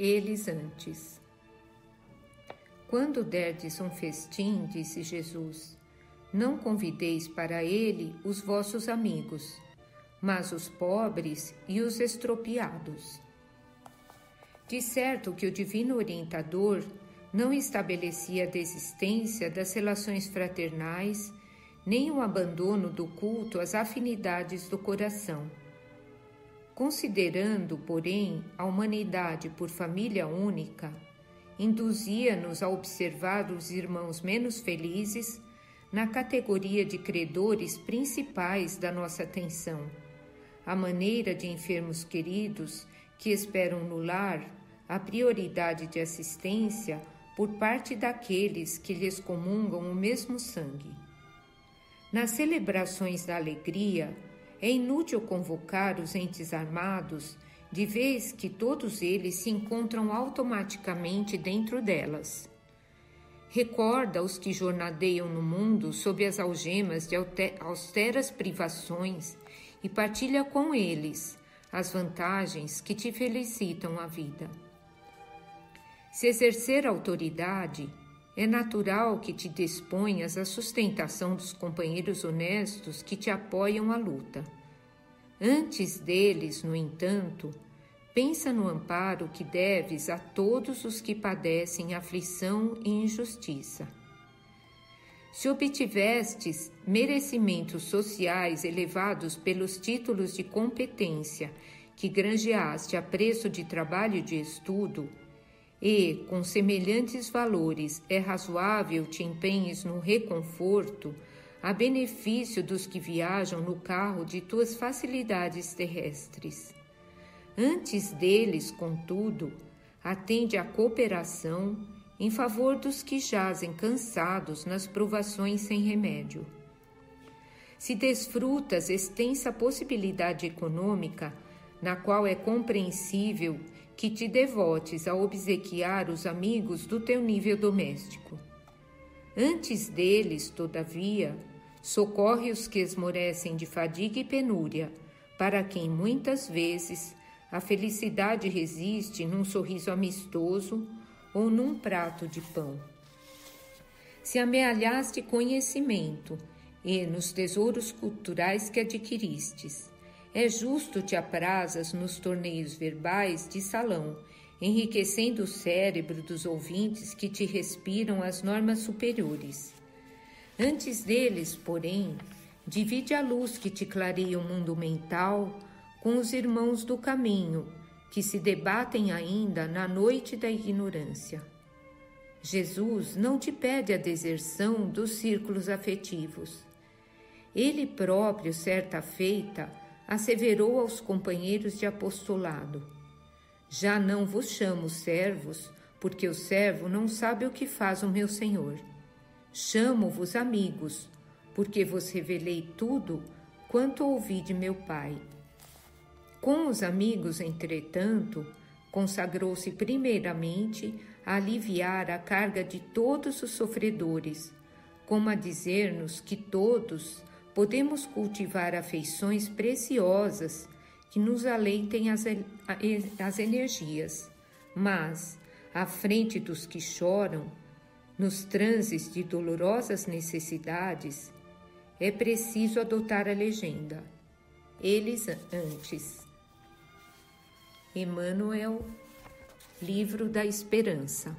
eles antes. Quando derdes um festim, disse Jesus, não convideis para ele os vossos amigos, mas os pobres e os estropiados. De certo que o Divino Orientador não estabelecia a desistência das relações fraternais, nem o abandono do culto às afinidades do coração. Considerando, porém, a humanidade por família única, induzia-nos a observar os irmãos menos felizes na categoria de credores principais da nossa atenção, a maneira de enfermos queridos que esperam no lar a prioridade de assistência por parte daqueles que lhes comungam o mesmo sangue. Nas celebrações da alegria, é inútil convocar os entes armados, de vez que todos eles se encontram automaticamente dentro delas. Recorda os que jornadeiam no mundo sob as algemas de austeras privações e partilha com eles as vantagens que te felicitam a vida. Se exercer autoridade, é natural que te disponhas à sustentação dos companheiros honestos que te apoiam à luta. Antes deles, no entanto, Pensa no amparo que deves a todos os que padecem aflição e injustiça. Se obtivestes merecimentos sociais elevados pelos títulos de competência que granjeaste a preço de trabalho e de estudo, e, com semelhantes valores, é razoável te empenhes no reconforto, a benefício dos que viajam no carro de tuas facilidades terrestres. Antes deles, contudo, atende à cooperação em favor dos que jazem cansados nas provações sem remédio. Se desfrutas extensa possibilidade econômica, na qual é compreensível que te devotes a obsequiar os amigos do teu nível doméstico. Antes deles, todavia, socorre os que esmorecem de fadiga e penúria, para quem muitas vezes a felicidade resiste num sorriso amistoso ou num prato de pão. Se amealhaste conhecimento e nos tesouros culturais que adquiristes, é justo te aprazas nos torneios verbais de salão, enriquecendo o cérebro dos ouvintes que te respiram as normas superiores. Antes deles, porém, divide a luz que te clareia o mundo mental com os irmãos do caminho, que se debatem ainda na noite da ignorância. Jesus não te pede a deserção dos círculos afetivos. Ele próprio, certa feita, asseverou aos companheiros de apostolado: Já não vos chamo servos, porque o servo não sabe o que faz o meu senhor. Chamo-vos amigos, porque vos revelei tudo quanto ouvi de meu Pai. Com os amigos, entretanto, consagrou-se primeiramente a aliviar a carga de todos os sofredores, como a dizer-nos que todos podemos cultivar afeições preciosas que nos aleitem as, as energias, mas, à frente dos que choram, nos transes de dolorosas necessidades, é preciso adotar a legenda. Eles antes. Emmanuel, Livro da Esperança.